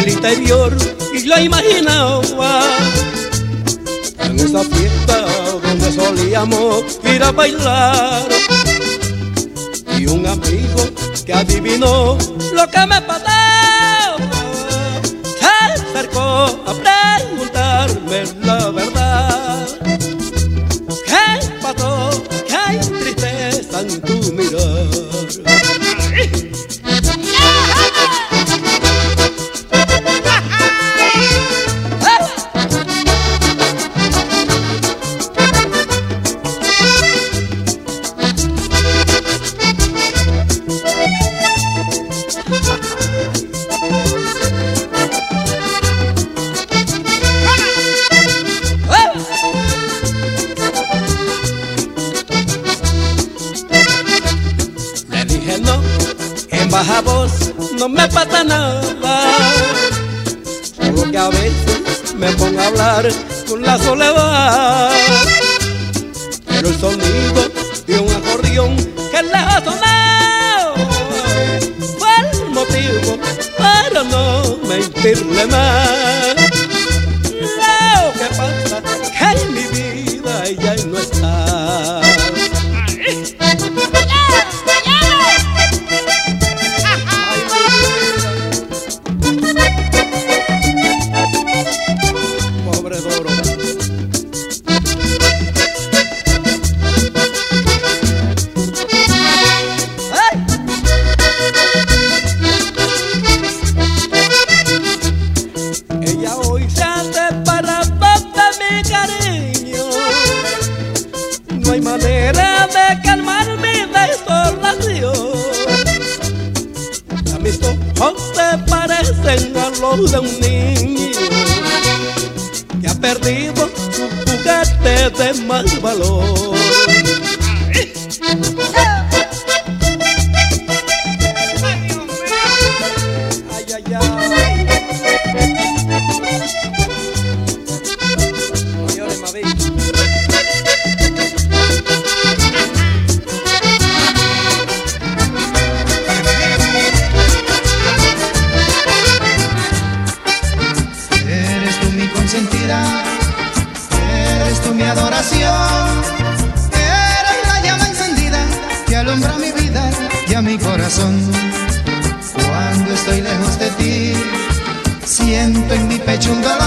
el interior y la imaginaba en esa fiesta donde solíamos ir a bailar. Y un amigo que adivinó lo que me pasaba se acercó a preguntarme la verdad no, en baja voz no me pasa nada. Solo que a veces me pongo a hablar con la soledad. Pero el sonido de un acordeón que lejos sonado fue el motivo para no mentirle más. pousa um ninho Que ha perdido o foguete de mais valor. estoy lejos de ti. Siento en mi pecho un dolor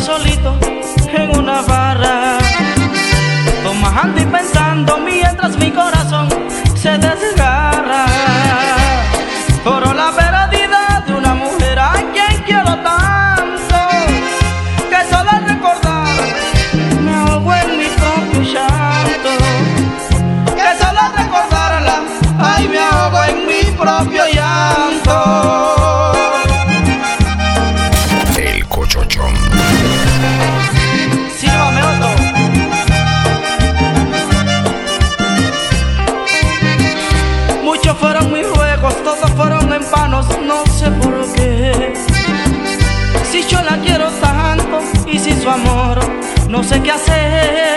solito en una barra, tomando y pensando mi no sé qué hacer.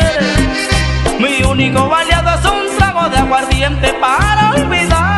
Mi único aliado es un trago de aguardiente para olvidar.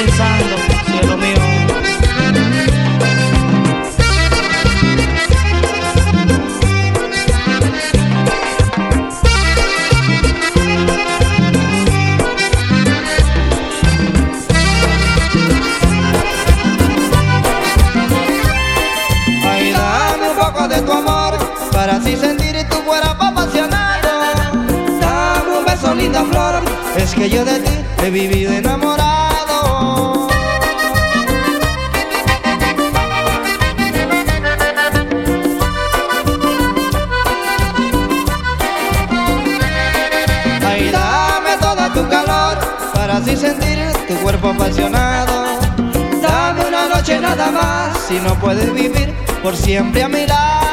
pensar este cuerpo apasionado. Dame una noche nada más si no puedes vivir por siempre a mi lado.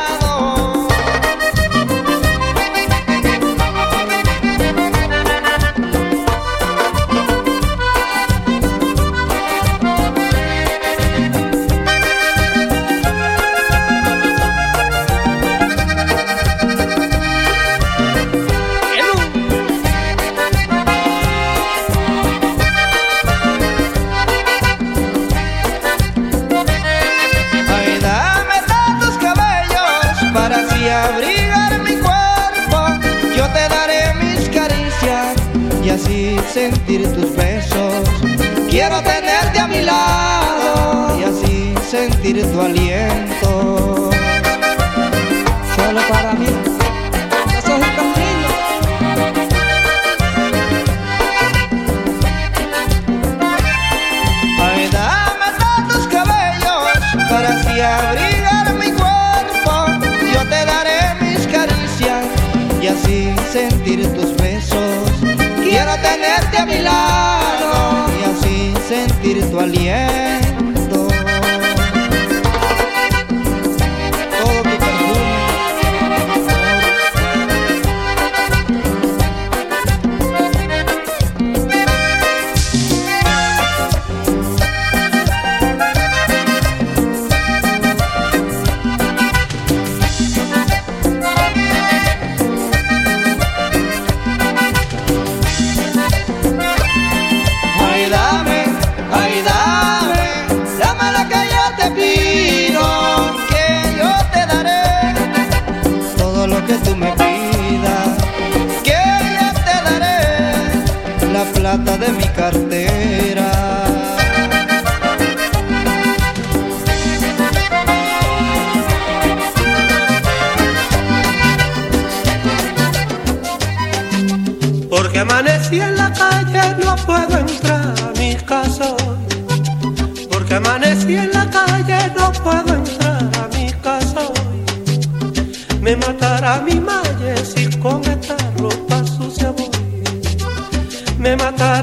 Y así sentir tu aliento.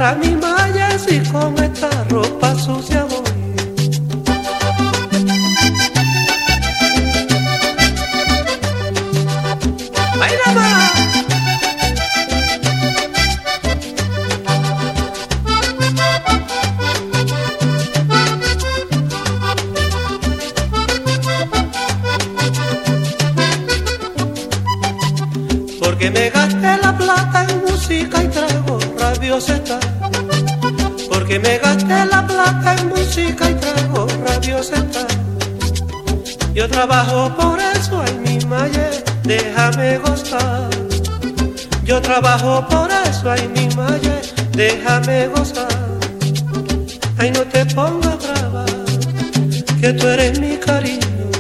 Matará mi malla si con esta ropa sucia voy. ¡Ay, nada Porque me gasté la plata en música y trago porque me gasté la plata en música y trago rabiosa Yo trabajo por eso, ay mi maye, déjame gozar. Yo trabajo por eso, ay mi maye, déjame gozar. Ay no te pongas brava, que tú eres mi cariño,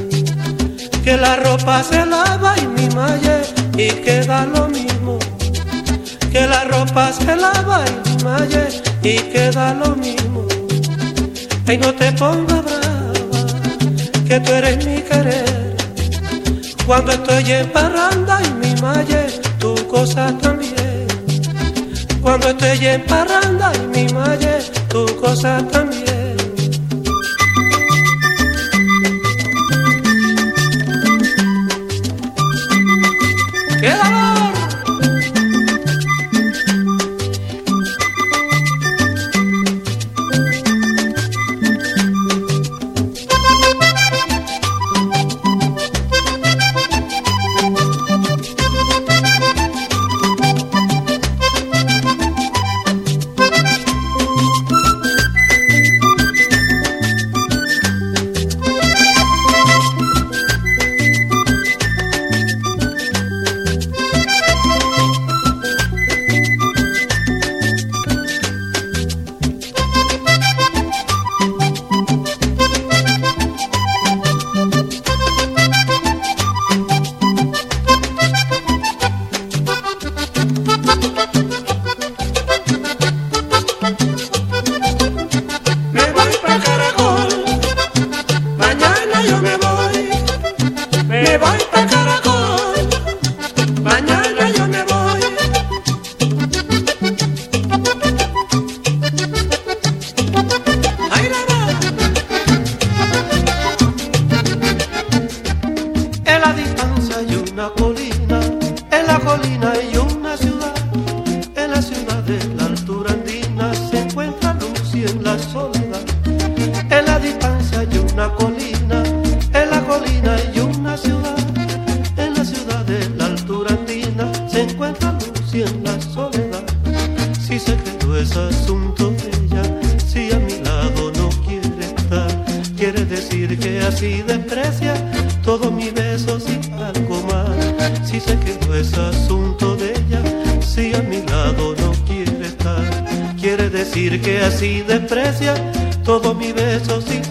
que la ropa se lava y mi maye y queda lo mismo que la ropa se lava y malle y queda lo mismo. Ay, no te pongas brava, que tú eres mi querer. Cuando estoy en parranda y mi malle, tu cosa también. Cuando estoy en parranda y mi malle, tu cosa también. Muy bonito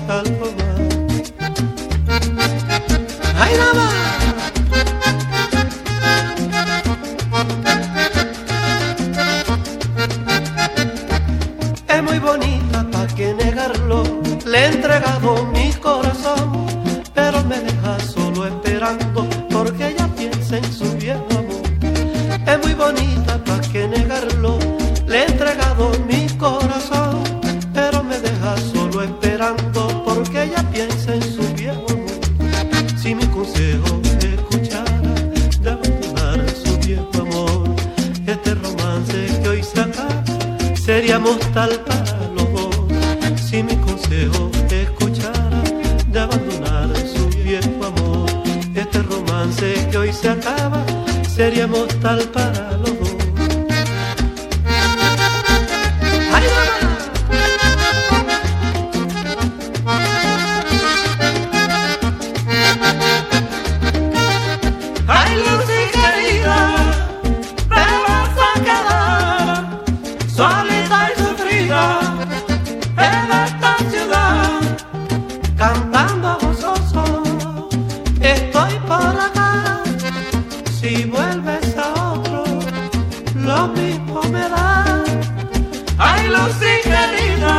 vuelves a otro, lo mismo me da. Ay, Lucy querida,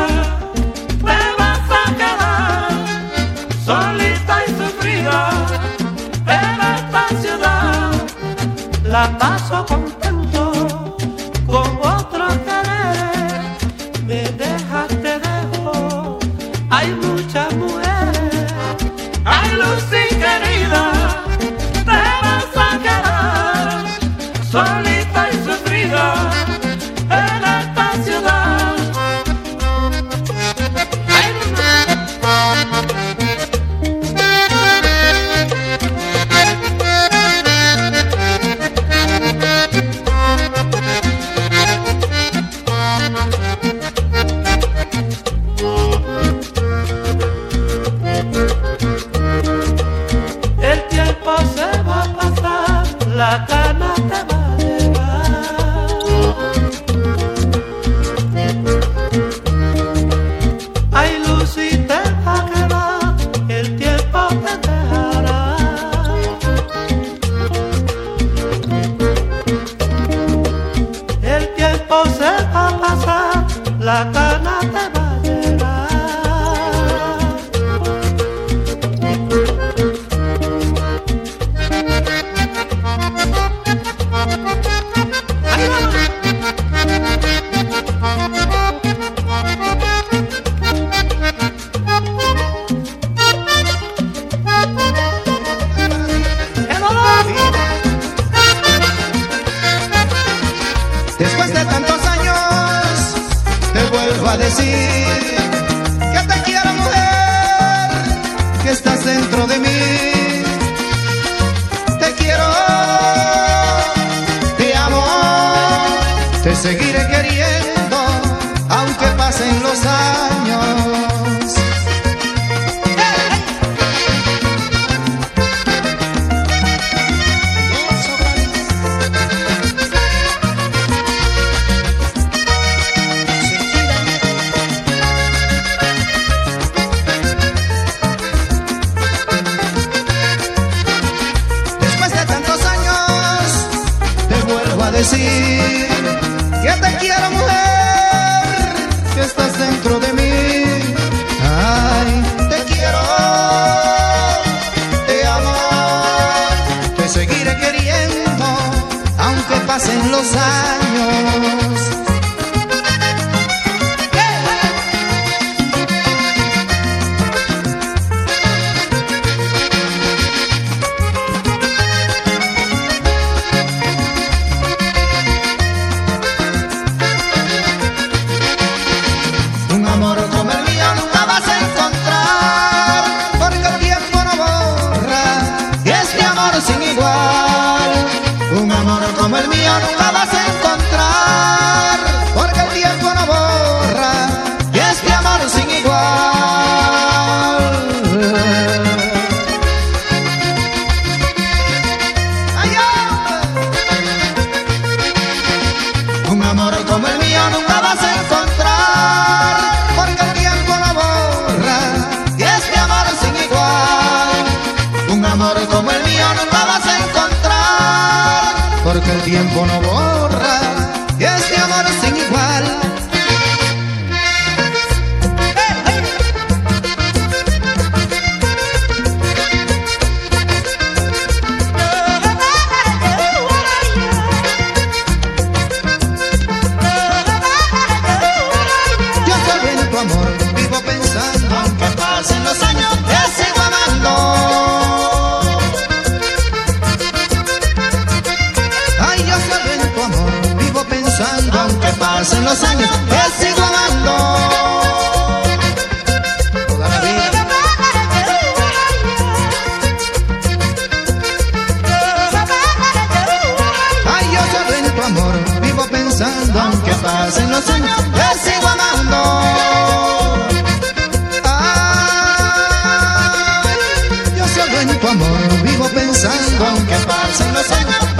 me vas a quedar solita y sufrida en esta ciudad. La paso tantos años, te vuelvo a decir que te quiero mujer, que estás dentro de mí. Te quiero, te amo, te seguiré queriendo, aunque pasen los años. pasen los años. aunque pasen los años, te sigo amando. Ay, yo solo en tu amor vivo pensando aunque pasen los años.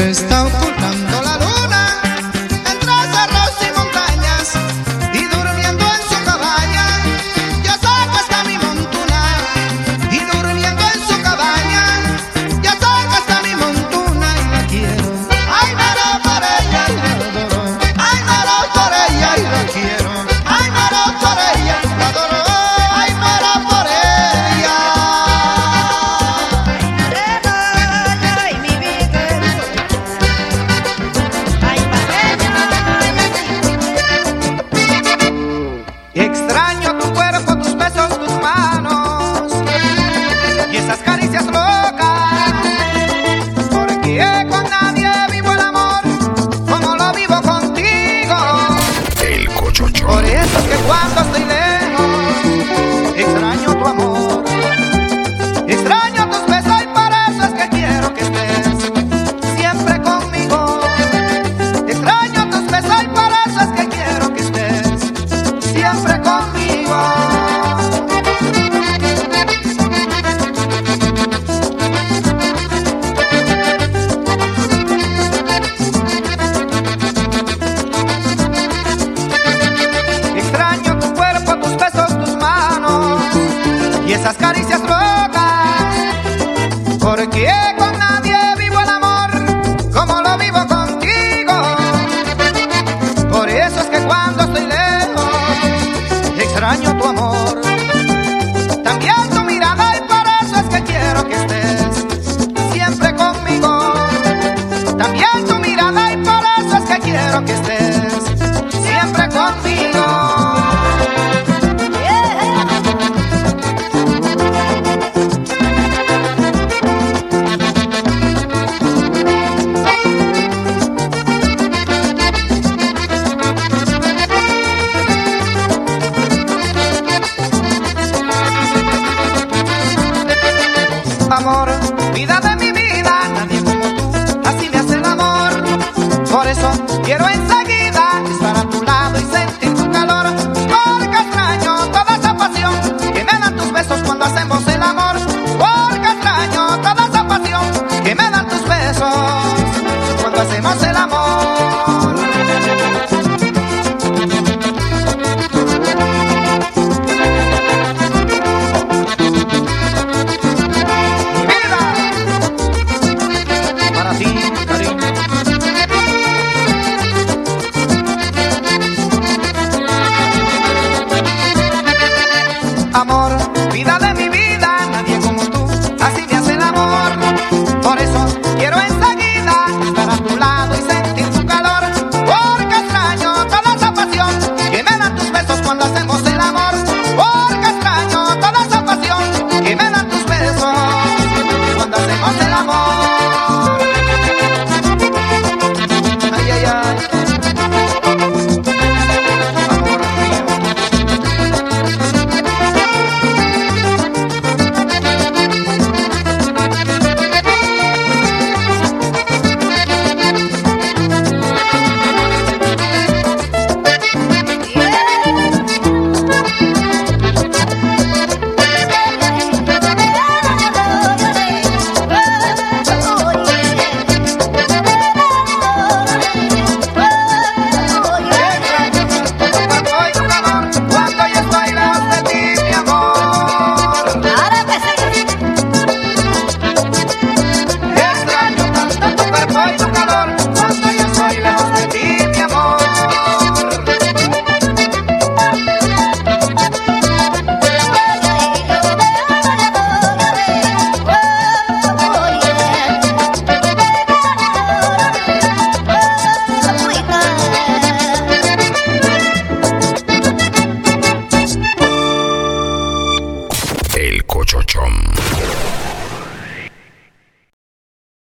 También